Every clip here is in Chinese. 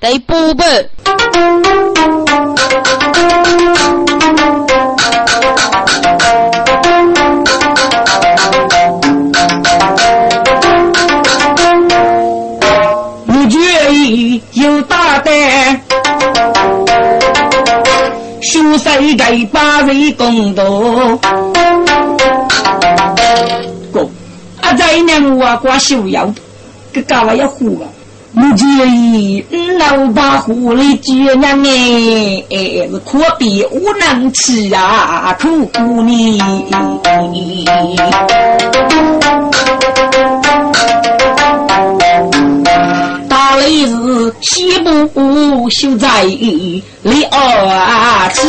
得补本。不觉意有大胆，修谁给把人公道？哥，阿在娘我挂修要，这干嘛要呼啊？不介意，老把狐狸接娘哎，是可比无能吃啊，苦苦你。大雷是西部修在里二次，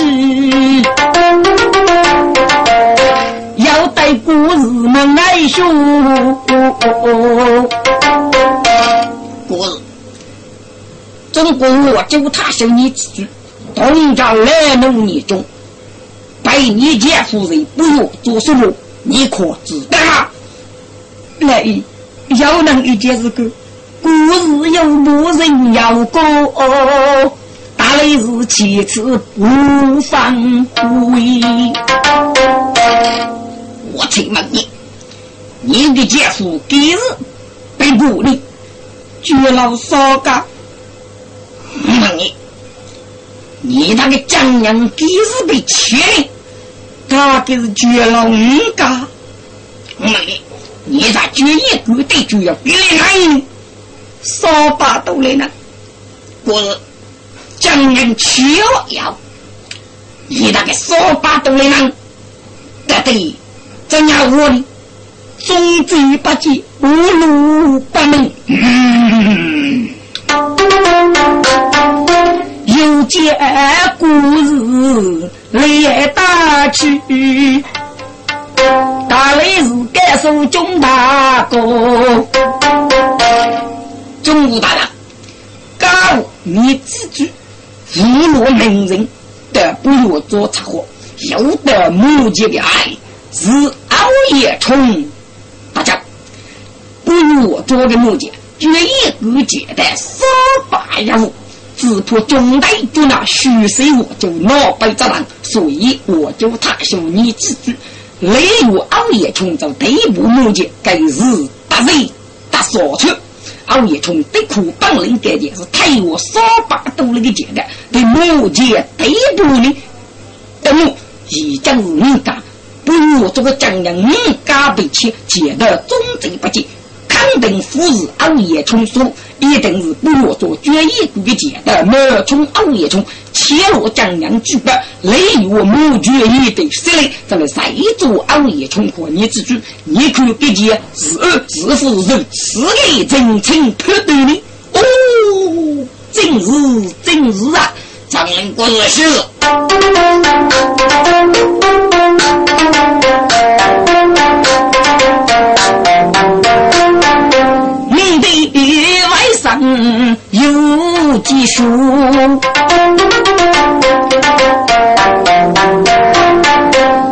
要带故事们来说。故事，中国我就他生你之句，东朝来农年中，百年前夫人不若做什么，你可知道？来，要能一件事个。故事有无人要过，大雷是其次不放归。我请问你，你的姐夫今日被捕了，绝老少家。问你，你那个江娘今日被切了，他给是绝老五家。问你，你咋绝一个对就要别来？扫把都来呢，我是江人求要，你那个扫把都来呢，得得，怎样我呢？终追不及，无路不能。有见故事来打去，大雷是该受中大哥。中武大人，假如你自己侮辱名人，得不要做插话，有的目的的爱是熬夜虫。我做的目的，决一个简单三百业务，只怕中队就拿虚岁我就脑背责任，所以我就他说你自己，例如熬夜虫就对不目的，该是大人大傻处。熬夜冲的苦本领干的是太我少把多那个简单，对目前对不呢？等我已经是人家，不如我这个江洋人家被切，见得忠贞不济，肯定夫是熬夜虫说，一定是不如做决一股的简单，冒充熬夜虫，切落江洋举报，雷我母决一对势力，咱们谁做熬夜虫和你之主？你看这件是是夫人是个真情可对呢？哦，真是真是啊！张人国是。有几数？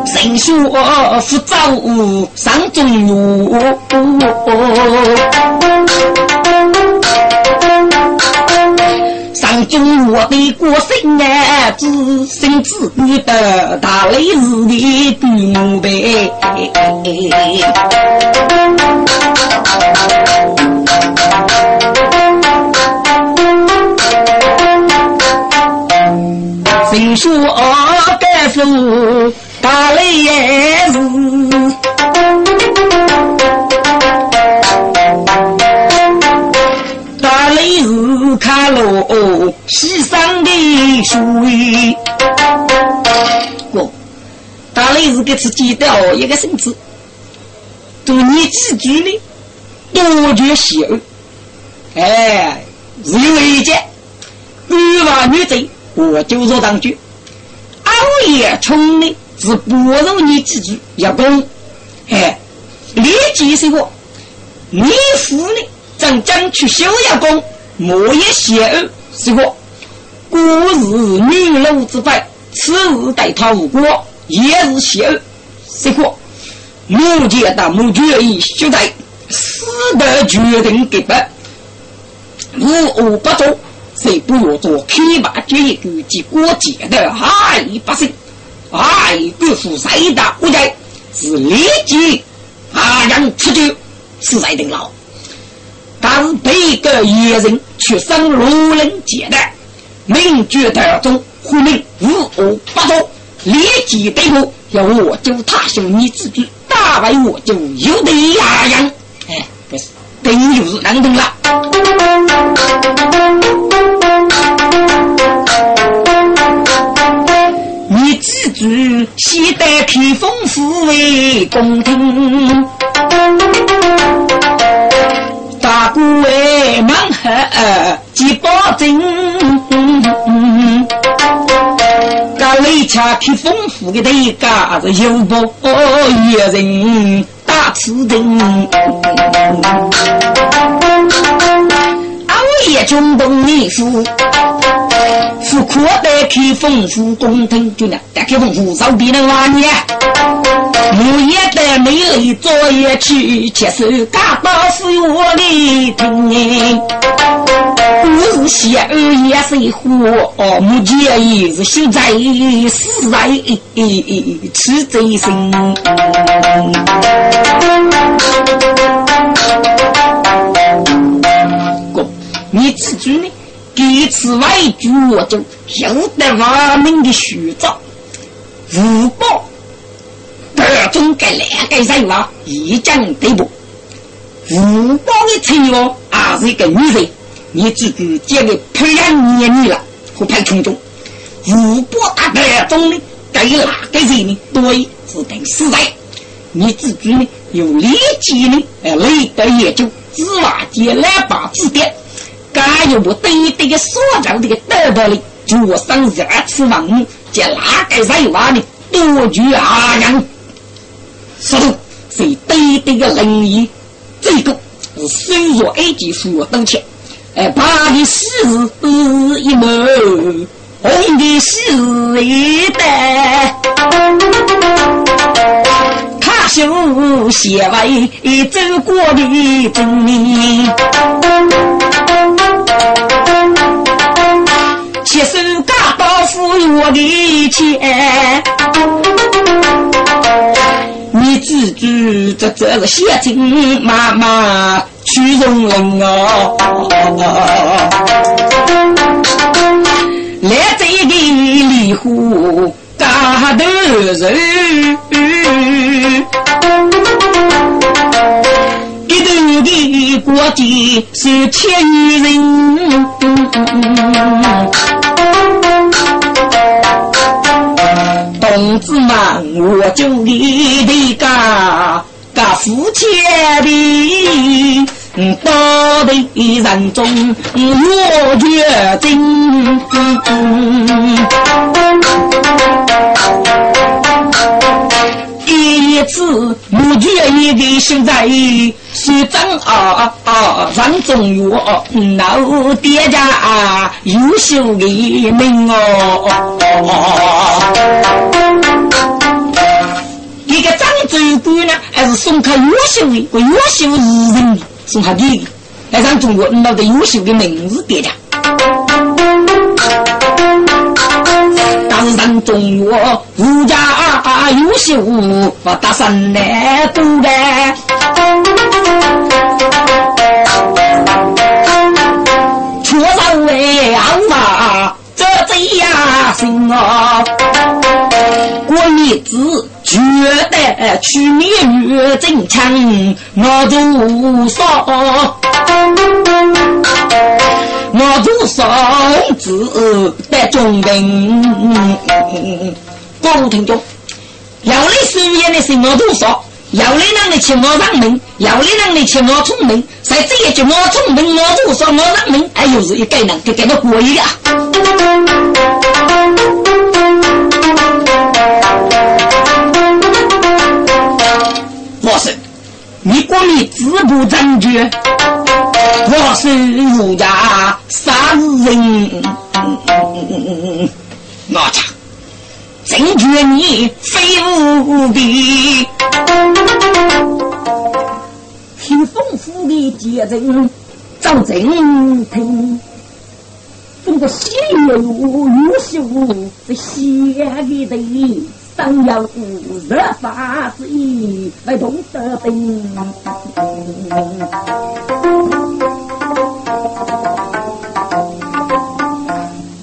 谁说不早上中路？上中我的国姓啊，自生自育的大雷日的祖母辈。说该是大雷也是？大雷是看喽西山的水。我大雷是给自己掉一个绳子，做你自己的多绝邪恶。哎，是有一件欲望女贼。我就说当句，熬夜冲的是不如你自己要攻，哎，立即是我，你夫呢正争取修要攻，莫也邪恶是我，故是女奴之辈，此日待他无过，也是邪恶是我，目前到目决已修改，死的决定给办，无恶不作。谁不要做开马决一个及过节的害百姓，害国父谁的无罪是立即啊让出去死在定牢。但是被个野人却生如人杰的，名绝当中呼命无恶不作，立即逮捕，要我就他兄你自己打败我就有的压人，哎，不是。等就是难懂了。主先代替丰富为公听，大姑为忙喝几保证，那雷恰替丰富的一家子有不一人。大此人，我也中东秘书，富阔得开丰富公腾，就那打开丰富手边的娃呢，木叶的美丽作业去，接受嘎巴富我的听。我是邪儿也是活，目前也是现在死在吃贼心。哥，你自己呢？第次外举我就有得亡命的虚照，无报，这种该两个人啊，一将对不？无报的妻哦，还是一个女人，你自己这个培养年龄了，和派群众，无报大这种的，该哪个人呢？对，是等死在。你自己呢？有理解呢？哎，累得也就只瓦解两把字典，敢有不对对的所长这个得到的，就我上二次王，叫哪个人话呢？多举阿娘，说的是对对的人意，这个是虽弱一级说道歉，哎，白的是一毛，红的是一袋。就写为走过的证明，到富裕的钱，你自己这这是写进妈妈去容人哦，来这个离户。大头人，一头的国际是千余人，同志们，我就你的家家父亲的。道德人中我决定，一次我决一个现在是真啊啊人中有老爹家啊优秀的命哦，一个张州官呢，还是送他优秀的优秀艺人。送他弟弟来让中国那个优秀的名字爹家，但是让中国儒家优秀我打三来多的，确实为俺啊这这样心啊，过日子。觉得去年月正强，我做少，我做少子得中兵。各位听众，要你事业的是我做少，要来哪里去？我上门。要来哪里去？我出门。在这一句我出门，我如果说我上门，哎，又是一个人，给给我过一个。我是你讲的自不争执，我是儒家三人，我操。正确你非无比，听丰富的节奏，找正听，中的西游有秀，这西里的上要热法子，来懂得兵。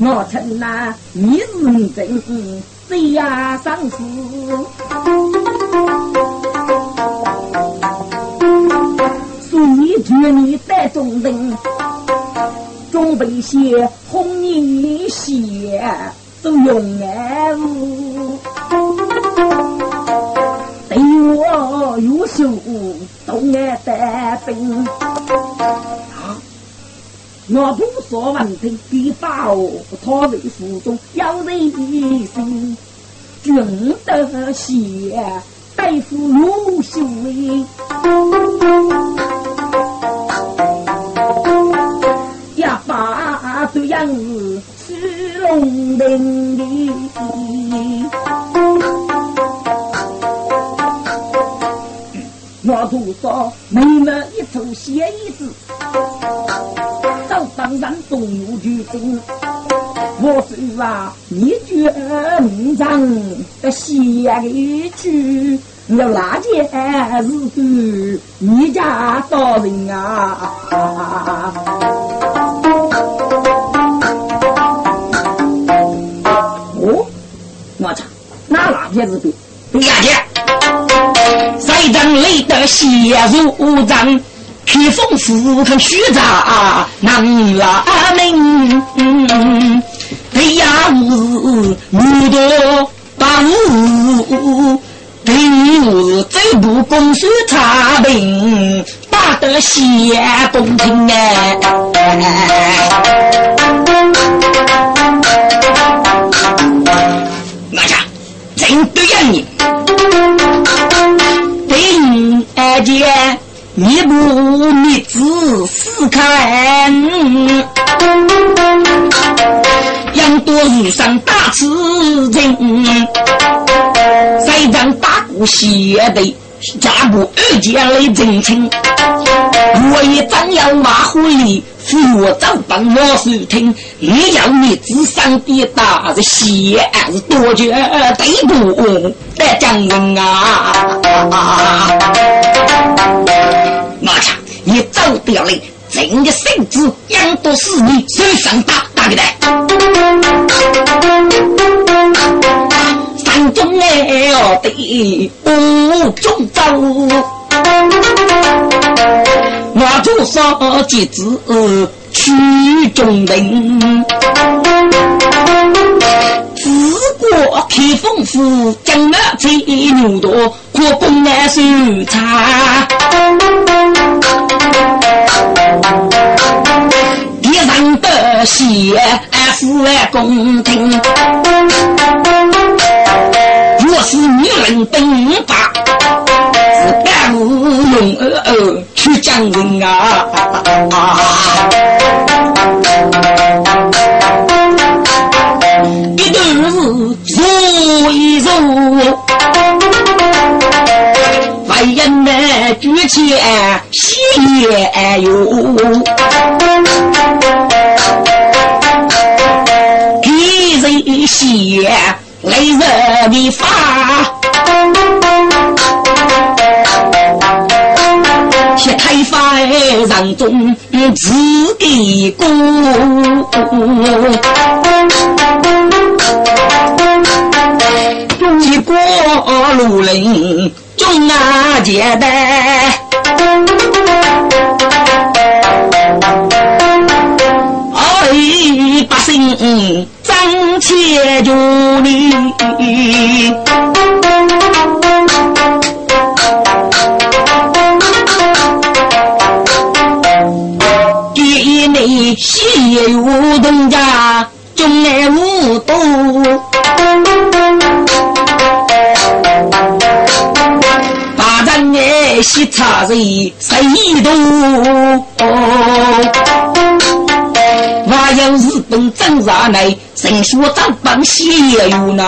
我称那你是真谁呀上司？所以劝你带中人。准备些红泥鞋，都用爱物。对我优秀，都爱带兵。我不说问题，必报他为府中要人心。君得谢，大夫优秀。这如掌，披风拂看虚扎难拉命。真情，我也真要马虎里扶我走帮我收听。你要你智商的大是写是多绝对不得讲人啊！马强，你走掉了，真的身子养多是你手上大大个的。山中哎哦的五中走，我做少几子曲中人，自过开封府，江南最牛多，可供俺收茶。地上的血，俺父爱公听。若是女人登法，无用儿儿去讲人啊！一段日如一如，为人们举起喜也有。给人写。雷人的发，发让中自己过，一过路人中啊简单，哎百姓。且住你，西有东家，中来无多，把咱的西茶人谁多？还有日本正上来，神说张帮写有呢。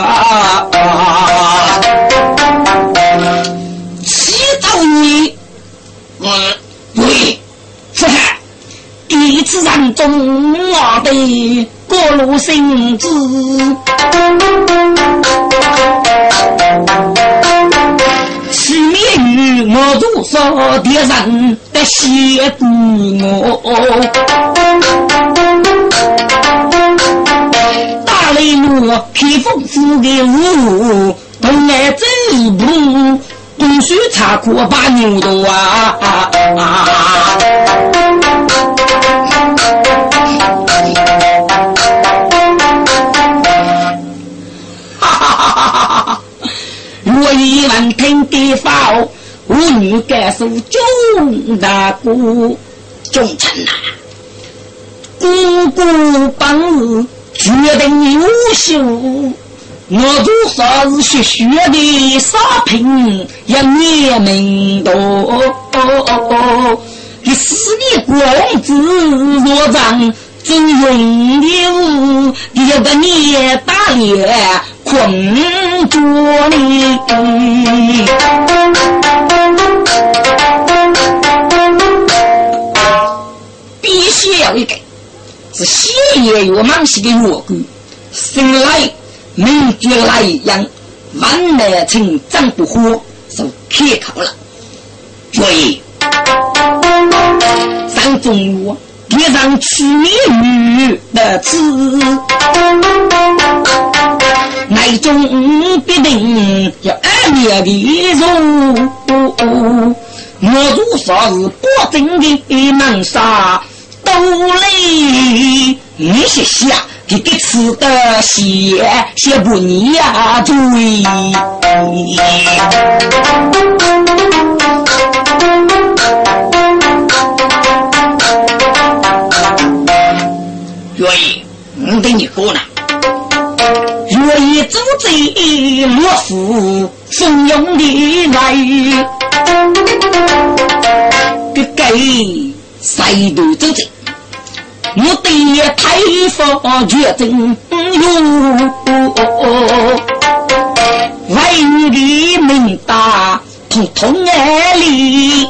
一次让中华的古过路心知。去面与我多少的人的协助我，大雷怒，披风负的雾，东来走步，东水插过把牛头啊！我一闻听地方，我女感受中大姑忠臣呐，姑姑本事决定优秀，我做啥子学学的少品也念名多，你四年光子若长。真用牛，一个年打猎困着你。必须要一个，是血液越忙些的药膏，生来名绝来样，万难成长不活，就可靠了。注意，上中药。贴上去女的字，那种必定要暗面的容。我做啥事保证的门杀都累，你些下给给吃的些些不腻呀，注意。愿意，我对你过呢。愿意走贼落夫怂恿的来，给给谁都走贼。我的太方决定哟，为你的命大，通通爱里。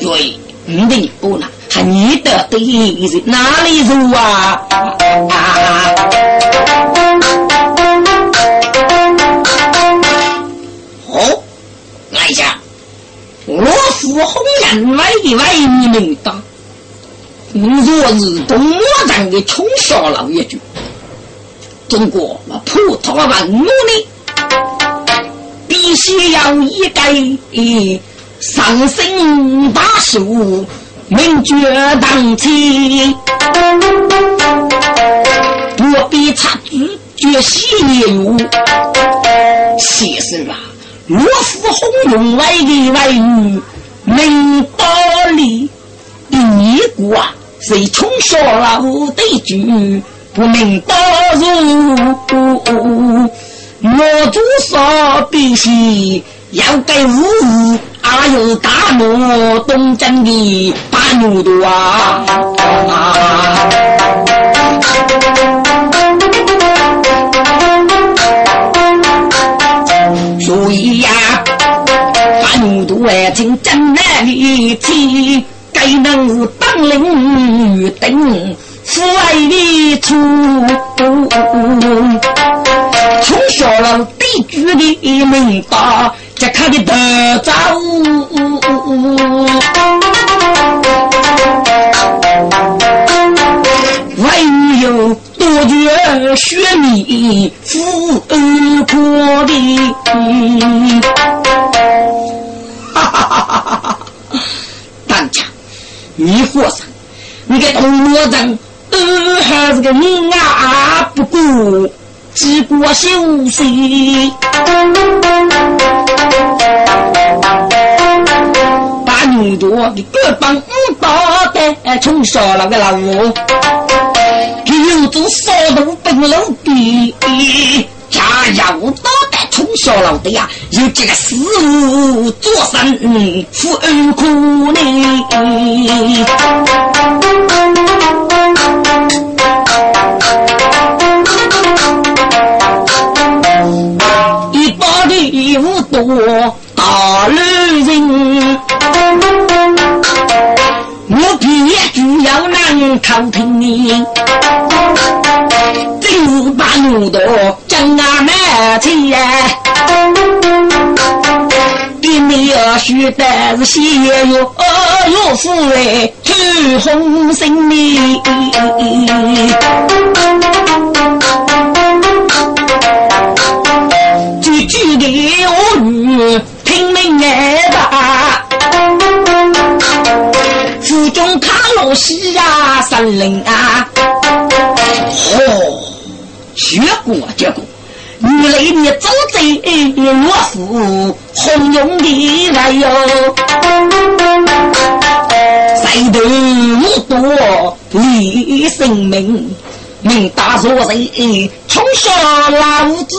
愿意，我对你过呢。还你的对人哪里柔啊？好，来家，我父红颜来的为你们当。若是东莫人的穷小老爷就，中国那普通文武呢，必须要一个上升大树。名绝当前，不必插句绝戏有。先生啊，若夫红用来的外语，谁从小老的句不明道如？我做啥必须要给五？还有大漠东征的大牛犊啊！所以呀，大牛犊哎，真真难理解，该能当领顶父爱的出，从小了地主的门大。这看的得早，唯有多觉血米富而过的，哈哈哈哈哈！你和尚，你个铜魔人，呃，还是个你啊不顾。几过休息，把牛多的各帮五大的冲杀了个老五，有种少路本路的，加要大从小老的呀，有这个师傅做生富二苦呢。我大女人，我别就要难好听呢。今日把牛刀将俺满车，给你要许的是喜哟哟夫哎，去红绳呢。句句的我语听明挨打，府中卡罗西呀，森林啊。哦，结果结果，原来你早在我府红用的来哟，谁头无多立生命，命大作人从小老子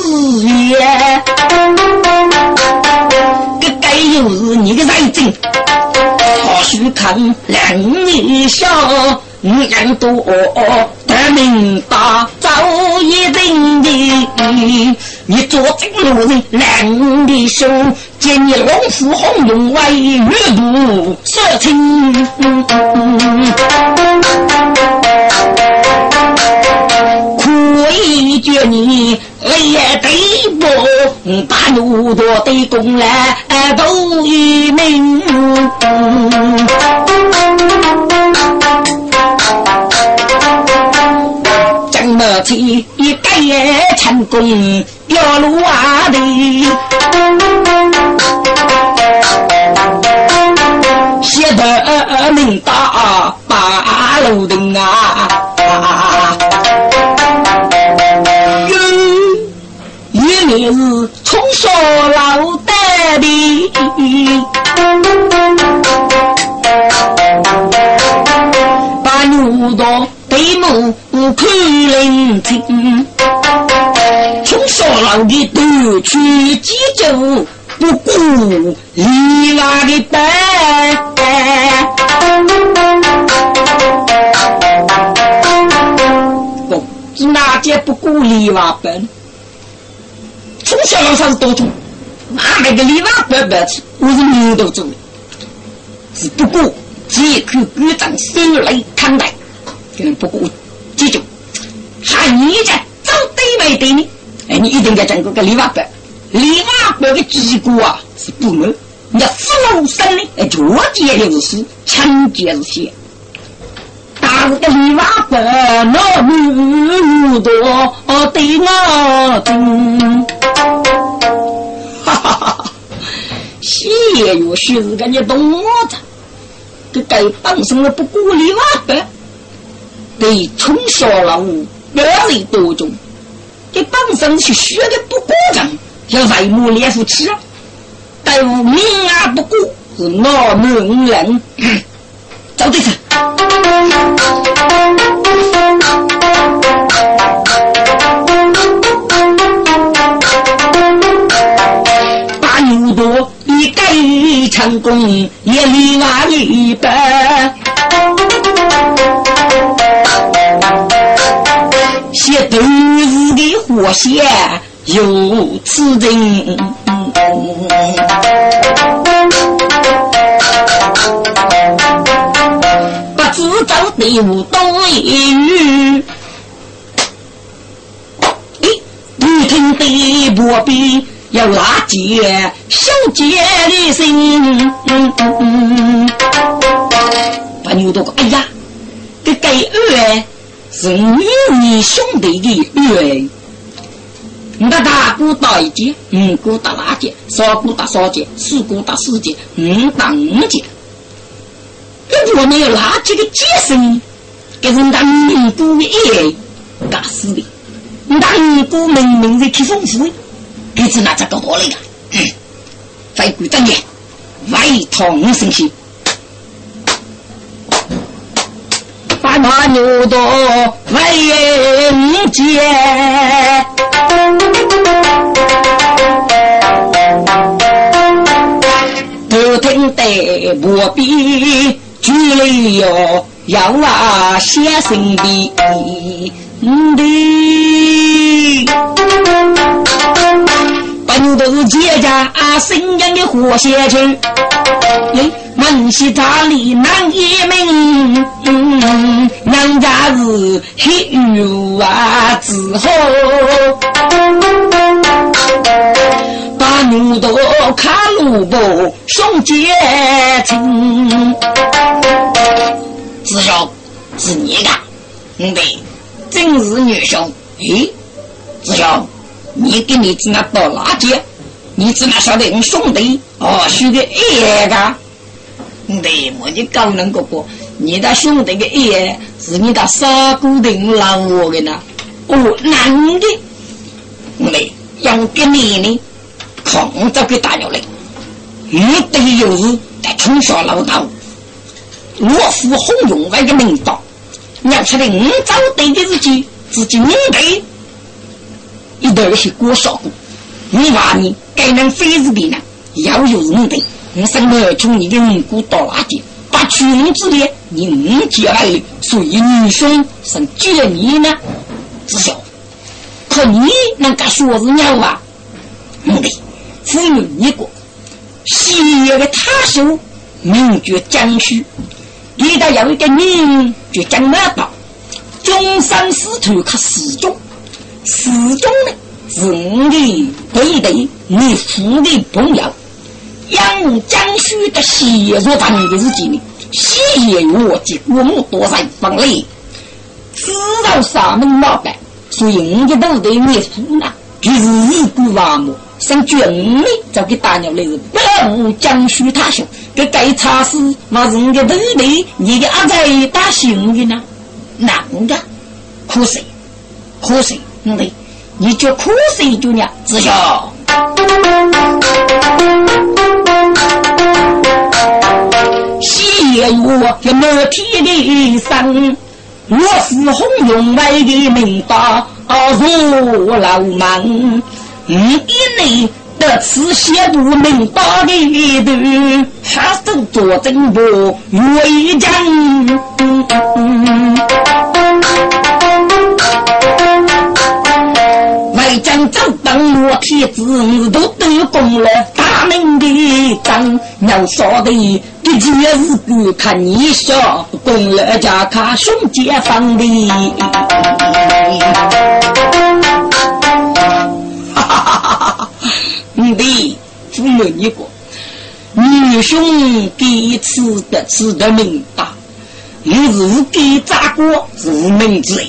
也，这该又是你的财经，或许看两你笑。人多得名大，早已认的。你做正路人，两的手，见你龙虎红龙威，玉部色情。可以觉你也得不，把奴多的功来都一命。起一改成功，要路啊的，写得明大八路灯啊！有一年是冲烧老的夺取节奏，不顾里外的白。不，哪件不顾里外本？从小老啥是多种，那个里外本本子，我是牛头做的，是不顾借口鼓掌手来看待，不顾。记住，喊你家走对没对呢？哎，你一定要整个个李瓦伯，李瓦伯的机构啊是部门，你要福禄生呢，哎，绝节的是抢劫是些。大个李瓦伯那么多对我听，哈哈哈！谢月许是个你懂我着，这该当什么不顾李瓦伯？对，从小老五百里多种，这本身是学的不过正，要为母连夫吃，但无名啊不过是老母人，走对子。把牛多一改成功，也另外一半。写都日的活写有此人，不知道队伍多一语。咦，不听的破壁要拉结，小姐的心。把牛多个，哎呀，这该二。是你兄弟的缘，你大姑打一件，五姑打二件，三姑打三件，四姑打四件，五打五件。如果没有垃圾的接生，给人家五姑也打死的。你当五姑明明在去丰富，给是拿这个多来的？在古当年，外套五生气。把牛刀问接，不听得不必距离哟，要啊先生的的，把牛刀接家啊，新疆的活血去。门西大里难一命，娘家是黑雨啊之后，把牛头看路不兄姐亲，师兄是你的，嗯对，真是女兄。咦，师兄，你给你子那倒垃圾，你子那晓得我兄弟哦，许个爱个。对，我就高能哥哥，你的兄弟的爷是你的杀骨定老我的呢？哦，男的，对，养给你呢，空着给打鸟来，你得有日在冲下老道，我父洪永外的名道，娘出来五早对的自己，自己五对，一头是过少过，你话你该能非是的呢，要有五对。我生来从你的五谷到那地，把君子的你五结来的，所以女兄生结你呢？知晓？可你能干说是鸟啊？不对，只有一个西岳的他兄，名叫江须，里头有一个名叫江马道，终身师徒可始终，始终呢是我的对对，你父的朋友。养江须的细若长的日记呢，细也我及我们多少方类，知道啥门老板，所以我的都得念书呢，就是日古王母，生军妹就给打鸟来是不无江须他兄，给该差事那是我的都得你的阿仔打行的呢，男的，可惜，可惜，兄弟，你就苦水就呢，知晓。西岳我这满天的山，我是红云外的名大如老门，你一内得此写部名大的头，还是做正部为将。将走当我铁子，都得功了大名的章。要说的的确是个看你笑，功了家看兄姐放的。哈哈哈哈哈！你的父母你过，女兄第一次得此的命大，你是给咋过是名字？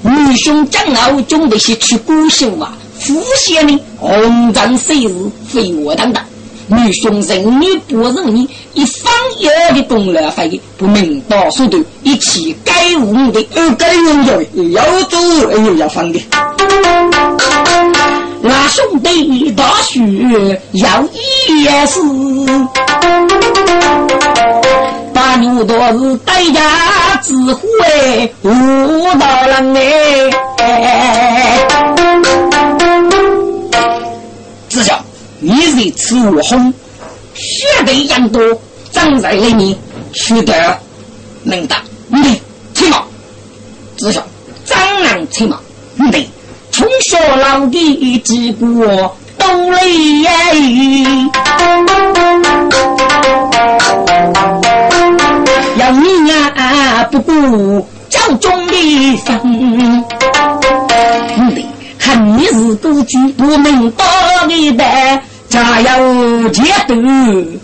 女兄将后准备些去古秀啊，富县的红掌岁日非我当当。女兄人女不认你，一方有的功劳费不明道速度，一起该无的而该用的要走又要放的。那兄弟大许要一事。把牛多是代价智慧无道人哎！你是吃我红，血的一样多，长在里面，取得能打你吹毛。子孝，张然吹毛，你从小老的几个都累。要你啊不顾家中的分，兄弟，看你是孤举不能当的代，家有前途，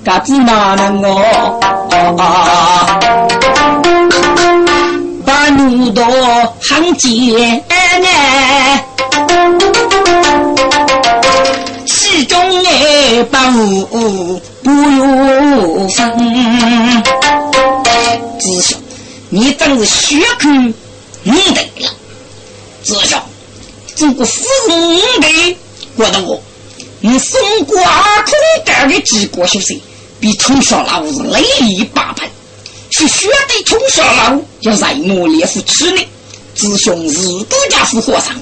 嘎子哪能哦？把路多行艰难，其中也把我不由分。子兄，你真是血口你对了。子兄，这个夫人的觉得我，你送过二空干的几个小时，比冲小老子累力八倍。是血的冲小老要在我烈夫吃呢。子兄是国家府和尚，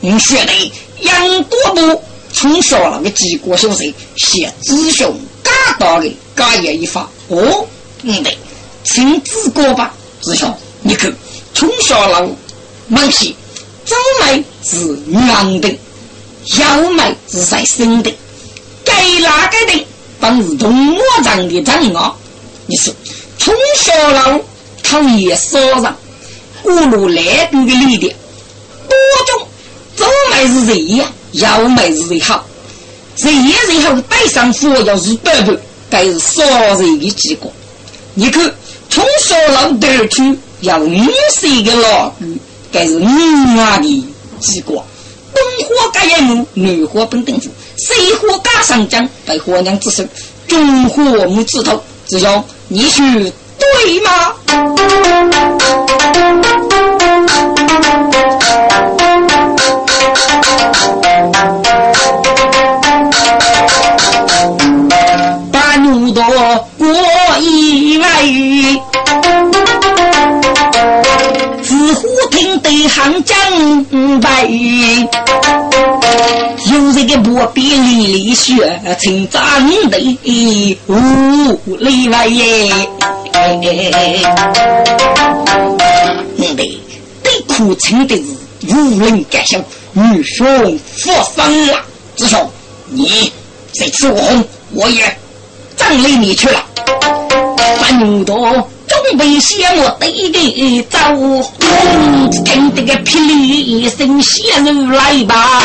你学得杨多多冲小老的几个小时，写子兄嘎到的嘎也一发。哦，嗯对。请自过吧，师兄，你看，从小老忙起，早买是娘的，要买是在生的，该哪个的，本是同我长的长啊，你说从小郎他也烧上，过路来过的力量，多种早买是谁呀？要买是谁好？谁也谁好？带上火要是白不？该是烧人的结果。你看从小郎得去要女婿的老公，该是女娃的结果。东火盖一木，女火本等夫，西火盖上将，被火娘之手，中火木枝头，子兄你说对吗？把牛多过一来。行将白，有这个薄边里里血，成长的无例外耶。嗯对，苦撑的是无人敢想，女兄复生了，师兄，你这次我红，我也葬礼你去了，反多。准备谢幕对的走，听得个霹雳一声血如来吧。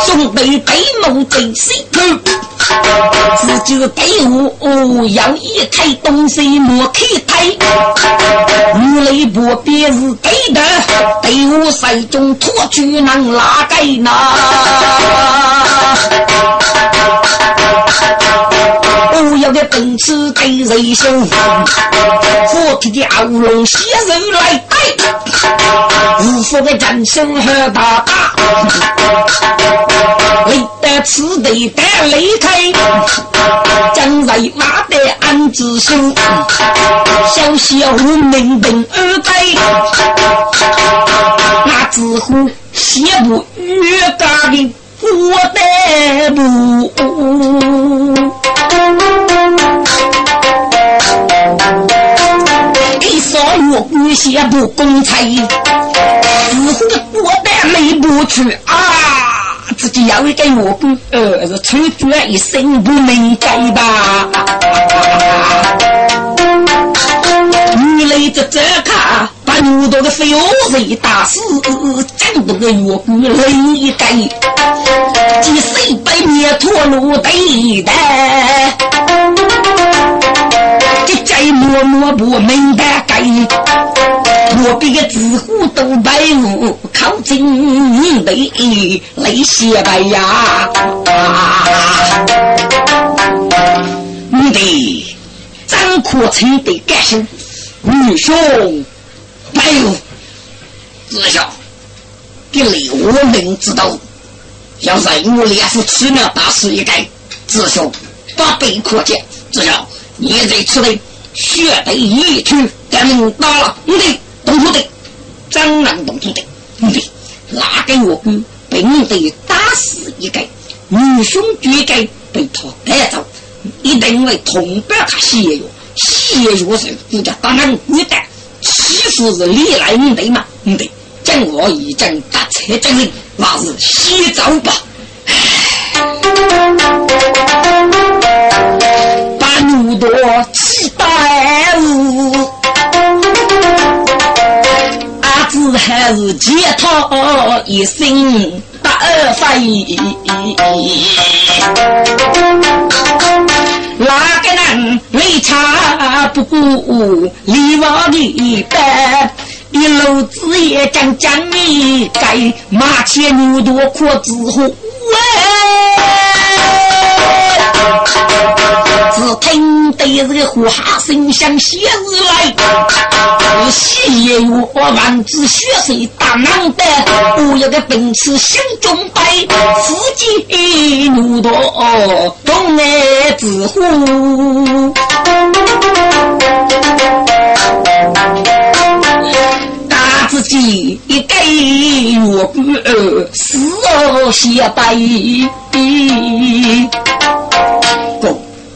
兄弟对目真心痛，自己队伍要一开东西莫开推，如雷不别是对的，队伍手中托举能拉给那。要的本事对人凶，火铁的鳌龙携人来带，无数的战神和大大，累得此地得离开，将在马的安子心，小小名兵二代，那只乎写不越大的。我得不，一双月不公差，似乎我得没不去啊！自己要一个我姑，呃，是出绝一生不明白吧？你来这这看。把牛头的飞蛾子打死，整多个月骨累一盖，几十百米脱路对的，这再默默不明白，我比个纸糊都白雾，靠近的泪血白呀，你的张阔成的感受，女兄。哎呦，子孝，给刘明知道，要任务连副吃了大事一改，子孝把背可见，子孝，你这吃的血得一去，咱们打了，你得动土的，张南动土的，你得拿给我哥，并得打死一个，女兄绝该被他带走，一定会痛不他血肉，血肉是人家当然你的。其实是历来唔对嘛，唔对，将我已经打车证明，那是洗澡吧。把牛多期待阿子还是解他一生大飞。哪个人为茶不顾李王的白？一路子也将将你该，马前牛多可知乎？听得这个呼哈声响，写日来，喜我万子血水大浪的，我要个奔驰心中摆，自己牛多东来之乎？打自己一个月半，死而血白。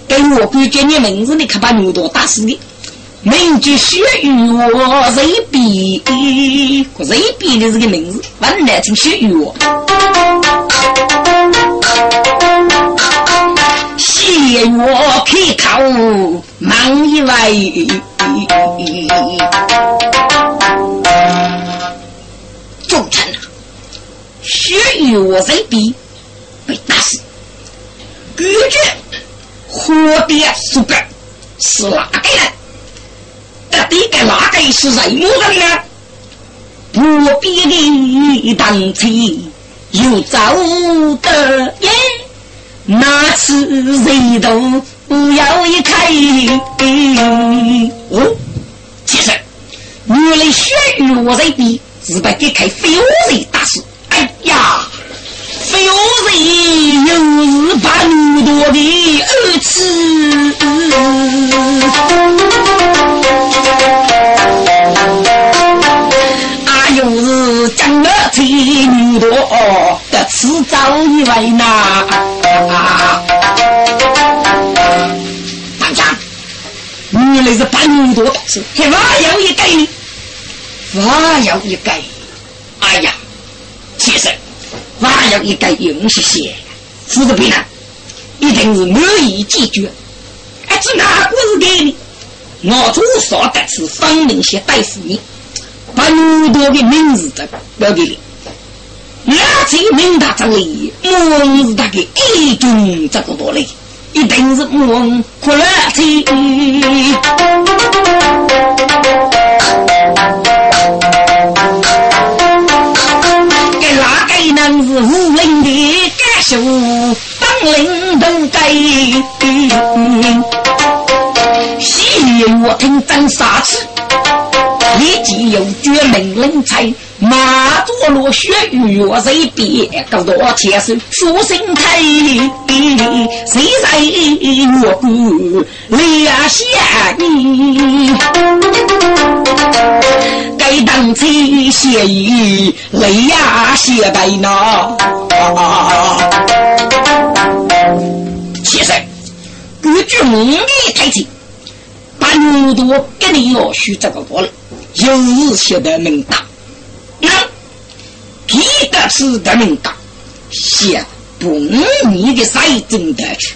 不，给我哥叫你名字，你可把牛多打死的。名叫血雨我谁比？谁比的这个名字，本来成血雨我。血我开口忙一位，众臣啊，血与我人比，被打死。感觉活的苏格是哪个人？到底该哪个是什么人呢？不必的当亲又走得远，那次人都不要一开。哦，其实原来血与我人比，是被给开非我人打死。哎呀！非我人又是把奴多的儿子，啊，又是将我妻女多的迟早一位呐！当家，原来是把奴多的是，还挖有一个，挖有一个，哎呀，其实。还要一个勇些些，负责别人，一定是满意解决。哎，这哪个是给你？我做少的是分明些带死你，把很多的名字都标给你。那这名大这里，我是他的一种这个道理，一定是我苦了这。是武林的家属，当领都该。西我听真杀气，立即有绝命人才，马着落血与我谁比？高多前手出心态，谁在我骨立下你？该当起血雨泪呀血白呐！其实根据我的台词。把牛多给你要许这个过来，有日写的名大，那记得是的名大，写不你的赛真得去，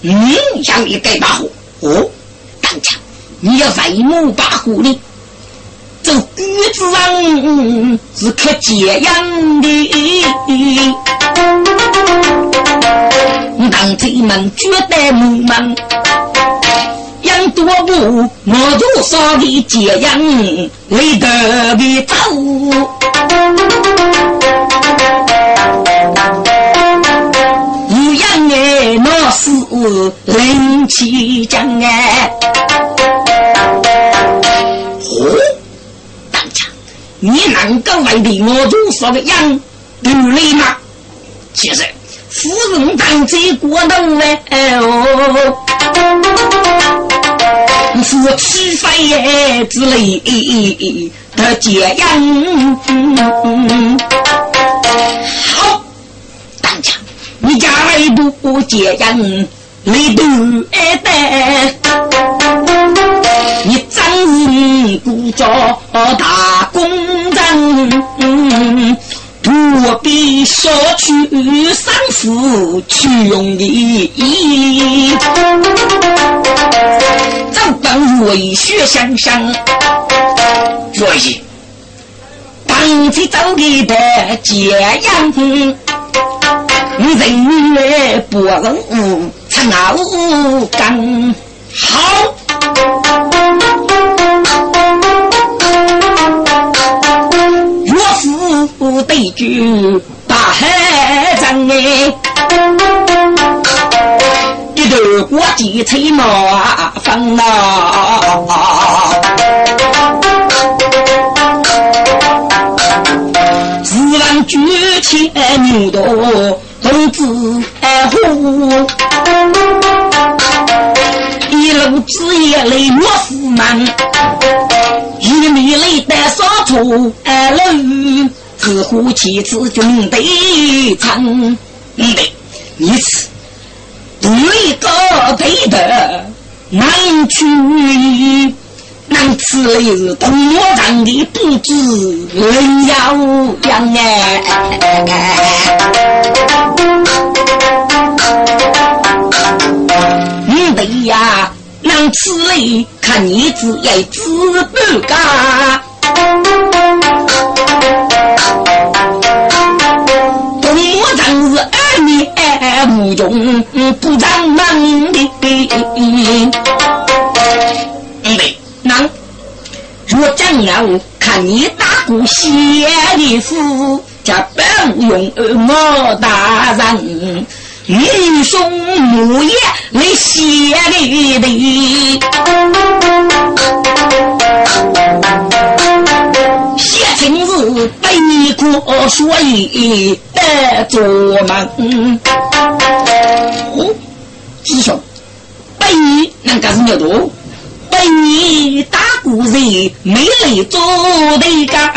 你想一个把火哦，当场你要在木把火呢，这鬼子上是可解样的，当贼们绝对木门。多不我多少的解阳累得的走，一样哎，那是灵气将哎。你能够为的我多少的样独立吗？其实。夫人当在过冬哎哦，夫妻肺之类的解样。好，当家，你家不解样，你都爱得。你真是故作大不必说去三夫去用意，怎敢为血相伤？若是当起走给的解样，人来不能操干好。对句大海战哎，一头国际吹马风呐，自然举起牛刀，同志呼，一路子夜泪莫负满，一米泪带杀出二路。自呼其子军队长，对，你此对个对的难去，难此来是东厂的不知人要样哎。的呀，能吃嘞，看你只要知不干。无中不长能的，对，能。若将要看你打鼓写的诗，叫本用我大人。英雄木叶来写的的，写情字被你过，所以得做梦。哦，师兄，被你那个是牛多，被你打鼓人没来做的干。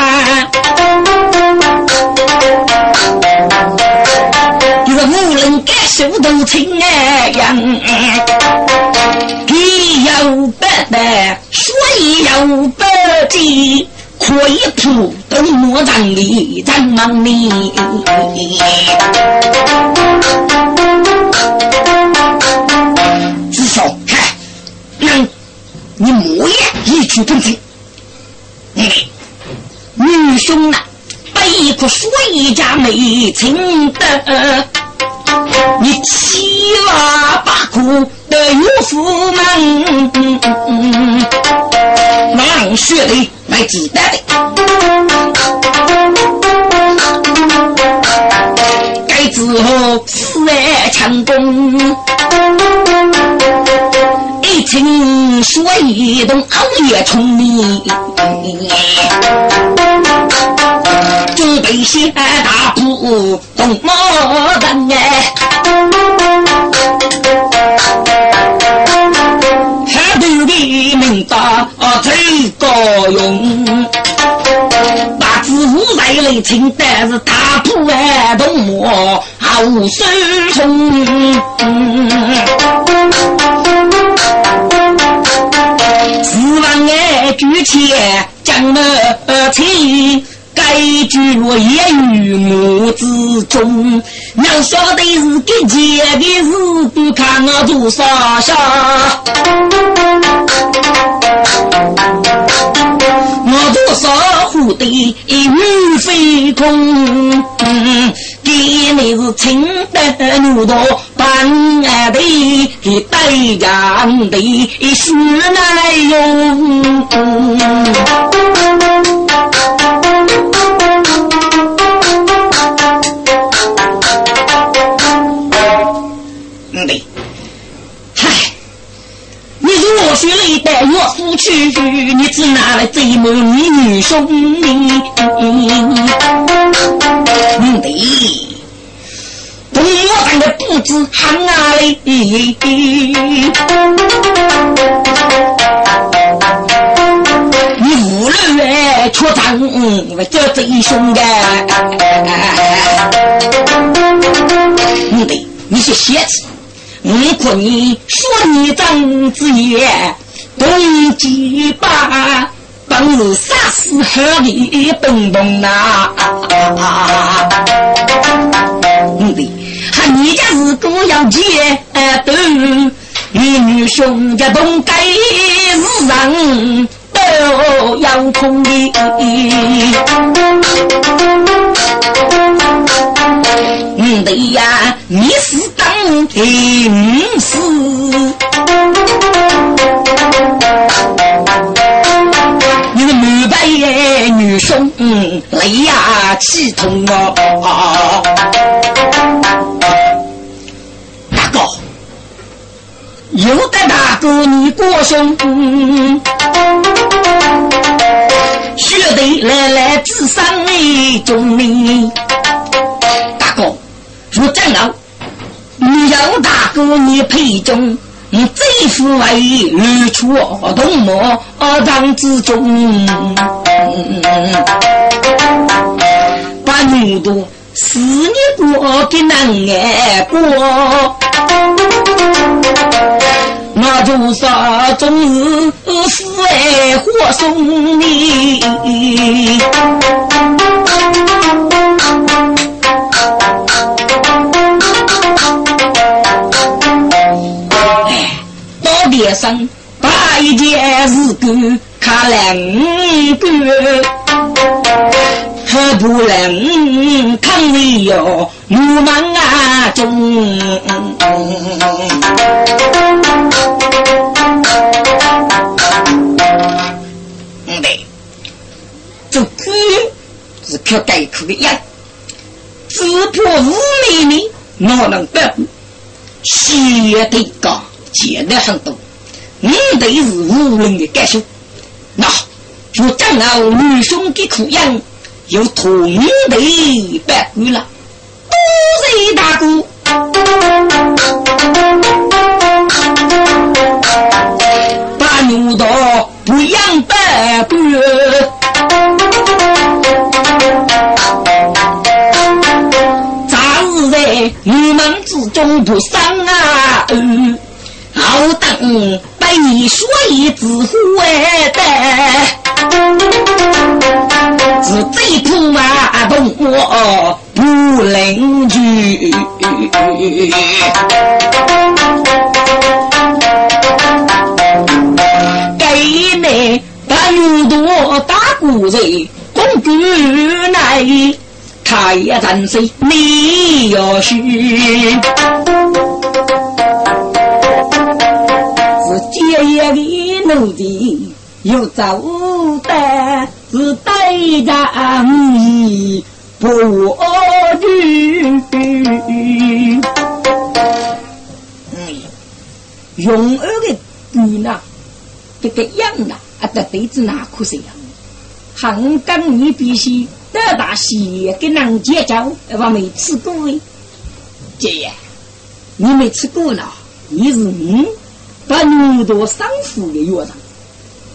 无论该手都亲哎呀，你有不得，所以有不记，可以普通莫让你怎么你？你莫言一句不听，嗯，女兄啊，背一颗水家没情的。你七娃八苦的岳父们，拿血泪来鸡蛋的，该之后死爱强攻，一听说一动熬夜聪明。准备些大铺动毛人哎，海头的明白最高用，把子午来来请的是大铺哎动毛好手冲，举起将那起。该句落言于我之中，要说的是给钱的事，不看我多少下。我多少虎的鱼飞空，给你是清的牛刀，半爱的给带样的是来用。学了带我夫去，你只拿来这么女兄弟？嗯，对，东我上的不知喊哪里？你无论出战，这贼凶的。嗯，对，你是写字。如果你说你张子夜动机把，本是杀死河里蹦蹦呐！嗯的，喊你家是个要结斗，女兄家东街是人都要空的。嗯的呀，你是。平时，你个女白女兄泪呀气痛啊！大哥，有的大哥你过胸，学得来来智商的中年，大哥若真要。你要大哥你陪中，你最富为日出东漠当之中，把女多是你过的难挨过，那多少终日死爱活送你。生，百件事干看两个，何不能看你哟？我们啊中，嗯对，这个是可概括的呀，只怕无美女哪能得？写的高，写的很多，你得是无人的感受。那就正好女兄的苦样，又同的百官了，多谢大哥，把牛刀不养百官。你们之中不伤啊！好等你说一字坏的，是最苦啊！动我不邻居，给你把牛多打骨子，公主来。他也真是你要是，是节约的奴的，又走的是代价你不知。嗯，用二个女呢，这个样啊，啊，这辈子哪可是样？韩刚你必须。得大喜跟人结交，我没吃过哎，姐爷，你没吃过呢？你是嗯，把牛多上府的药上，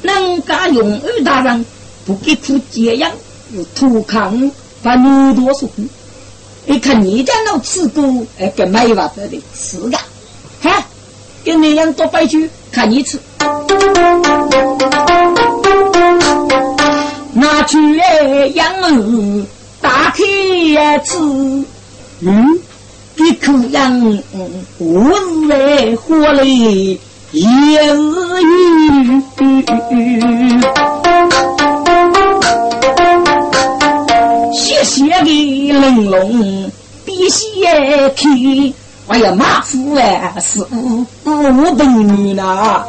人家用二大人不给出解药，又土康把牛多送。你看你家老吃过，哎，跟没法得的吃的，哈，跟那样多白酒，看你吃。拿去养儿，打开吃，嗯，一口养，我是来活里也是鱼。谢谢的玲珑，必须看，哎呀，马虎啊，是五五本女呢。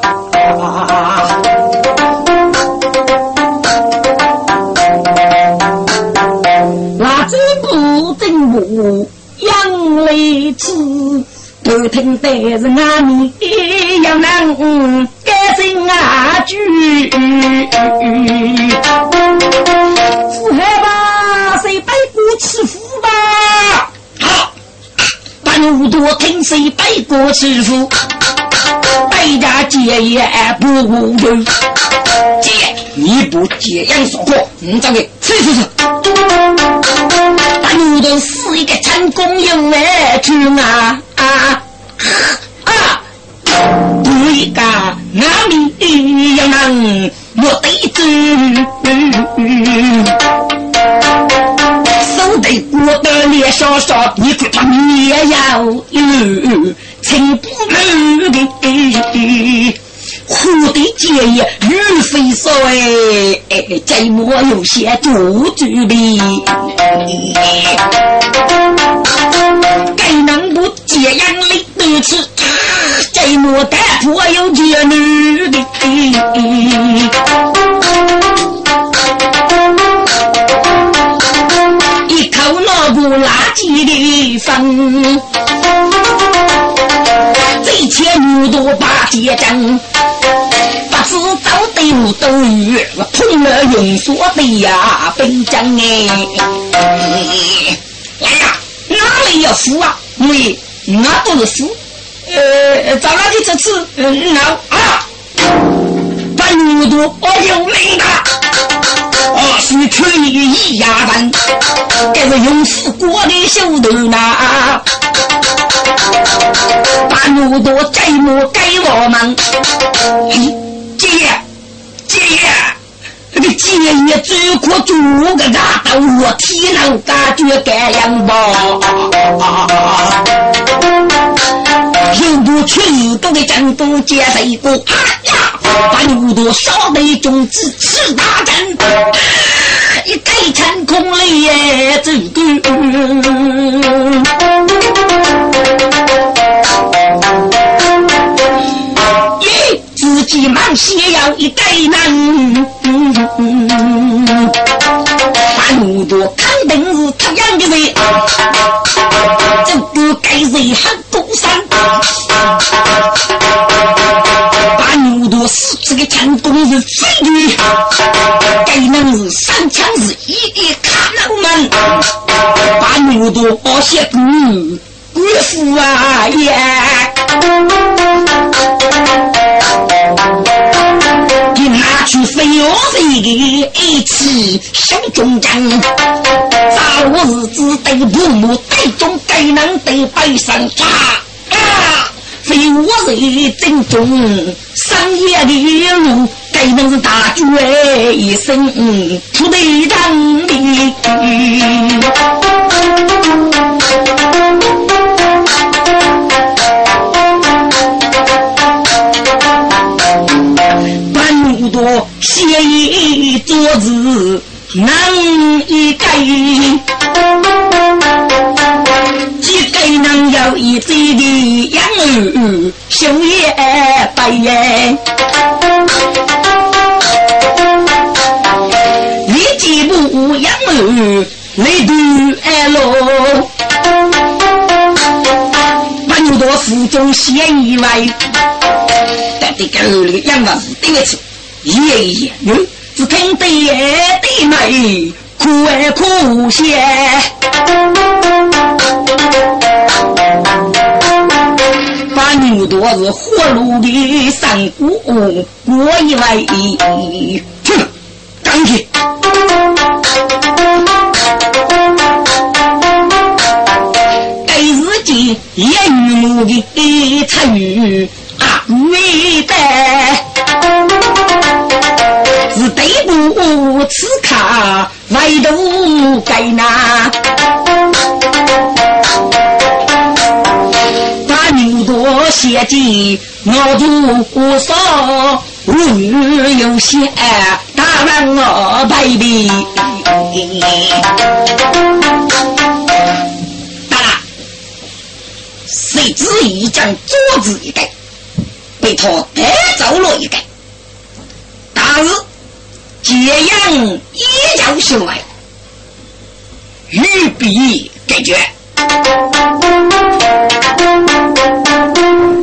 我养来吃，都听得是俺们养男该心啊句。富海吧，谁背锅吃苦吧？好，把路多听谁背锅吃苦？代价节也不无用。姐，你不这样说过，你这个吃吃吃。把路多死一个成功用来去啊啊啊！不一个哪里要能我得知？手得过的脸上上，你可他也要有。情不露的，蝴蝶结也雨飞少哎哎，寂寞有些做主的，该能不这样的吃，寂寞但我有这女的，一口脑不垃圾的风。一千女多把结账，不知走的路都远，我碰了用说的呀，兵将哎，来呀，哪里有书啊？你那都是书，呃，找哪里这次？嗯，那啊，把女多我有名的，我是去年一牙人，这是用死过的手头呐。把牛多摘木给我们，姐姐，这个姐也只可做个大头，我体能感觉这样吧？又不我去日都给江都接上一个，啊呀，把牛多少的种子吃大战，一盖成空了耶，这个。咦，自己忙些要一盖难，把牛多肯定是他养的人，这个盖人很多山。把牛多死这个强攻是飞的，该能是三枪是一一卡能门，把牛多些骨骨夫啊耶！你拿去飞哦飞的一起小中将，早日子对父母对中该能对背上抓啊！非我是正宗，商业的路该能是大举一生土地长的。难一改。能有一嘴的养儿，兄也白耶。你既不养儿，你都爱喽。把牛多腹中嫌疑外，但这个儿那个养儿是对得起，爷爷哟，只听得的美，苦哎苦些。把牛多是活路的三姑过一位，哼，赶紧！给自己言语的参与啊，没得是对不此卡，外头该拿。写进我祖上，女有些大让我拜的。大，谁知一将桌子一盖，被他带走了一个。大日揭阳一将秀来，玉璧解决。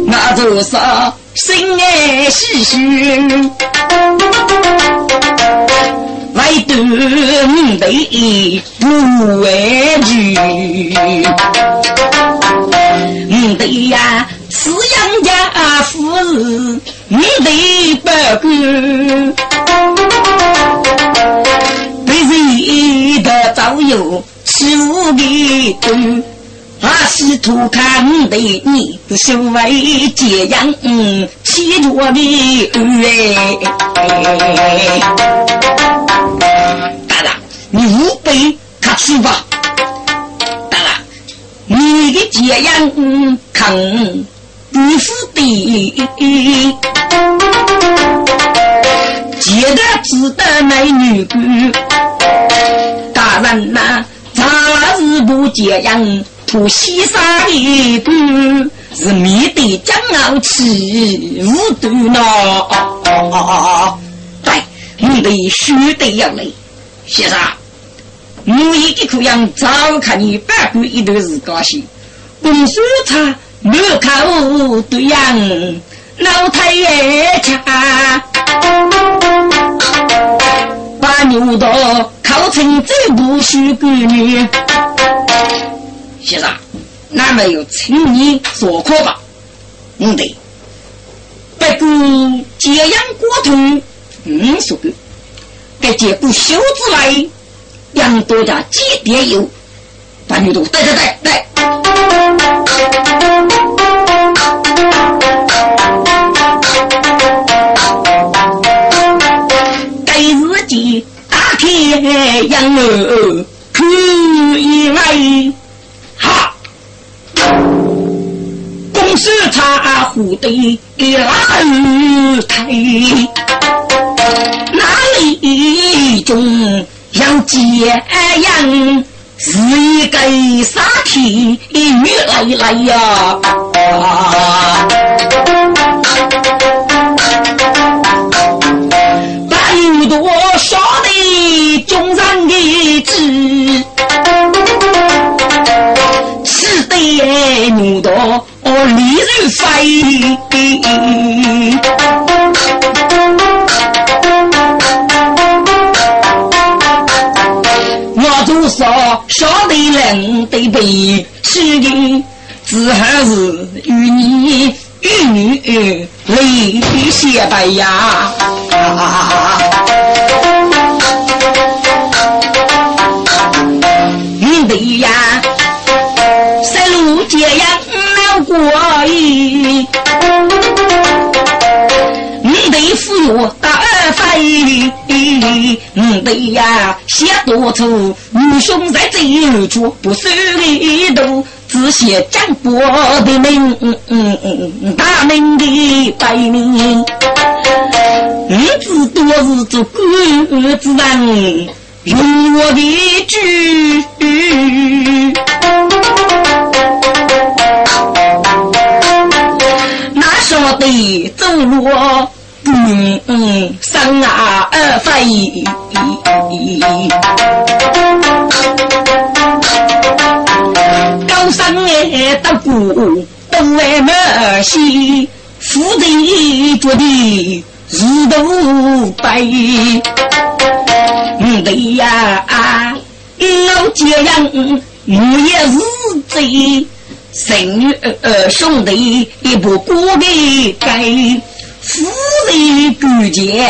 那就是心爱细许，为夺你的不畏惧。你的呀，是啊夫人，你的不管，被谁的早有欺负的多。阿西图看的你是修为解阳，嗯，气着的哎。大郎，你五百看书吧。大郎，你的解阳看不是的，记得值得美女姑。大人呐，咋是不解阳？土西山的歌是面对江傲气无端呐，对，你得须得要来，先生，我一个可样早看你半过一段时高兴，公说他没口对样，老太爷吃，把牛刀靠成走不许闺女。先生，那没有请你做客吧？嗯对，不过这样过头，嗯说的，该借不修之来，养多家几点油？把女都带带带带。养儿可以来。公司茶壶的老太，哪里中要接养？是一个傻气女来来呀！把利润飞。说晓得人得被吃的，只还是与你与女泪相白呀。过意，嗯对富有大二费。嗯，对呀，写多粗，女兄在这一处不收礼度，只写江波的名，大名的百名，日子多是做官之人，用我的句，晓得走路？嗯嗯，生啊二飞，高山哎得过东来没西，富人觉得日头白。嗯对呀，老这样我也是贼，生呃兄弟也不过的该。夫人勾结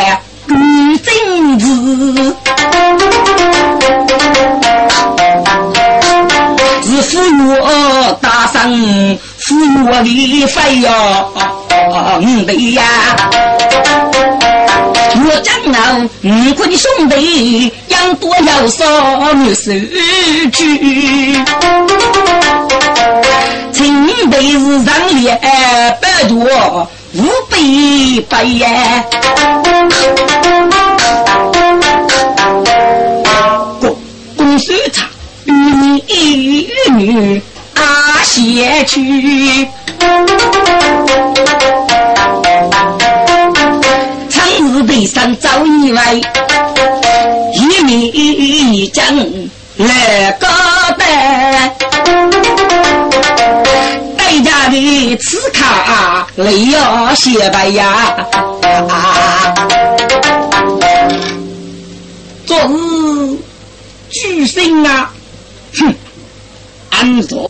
干政治，是扶我大圣，扶我李飞呀，嗯呀。我讲了，五个的兄弟养多要少，没收去。清辈是上列百多。五百百呀！公公孙差与你与女阿贤去，背上早已来，一米一将来个拜。家的刺卡泪要写白呀！昨日举行啊，哼，安坐。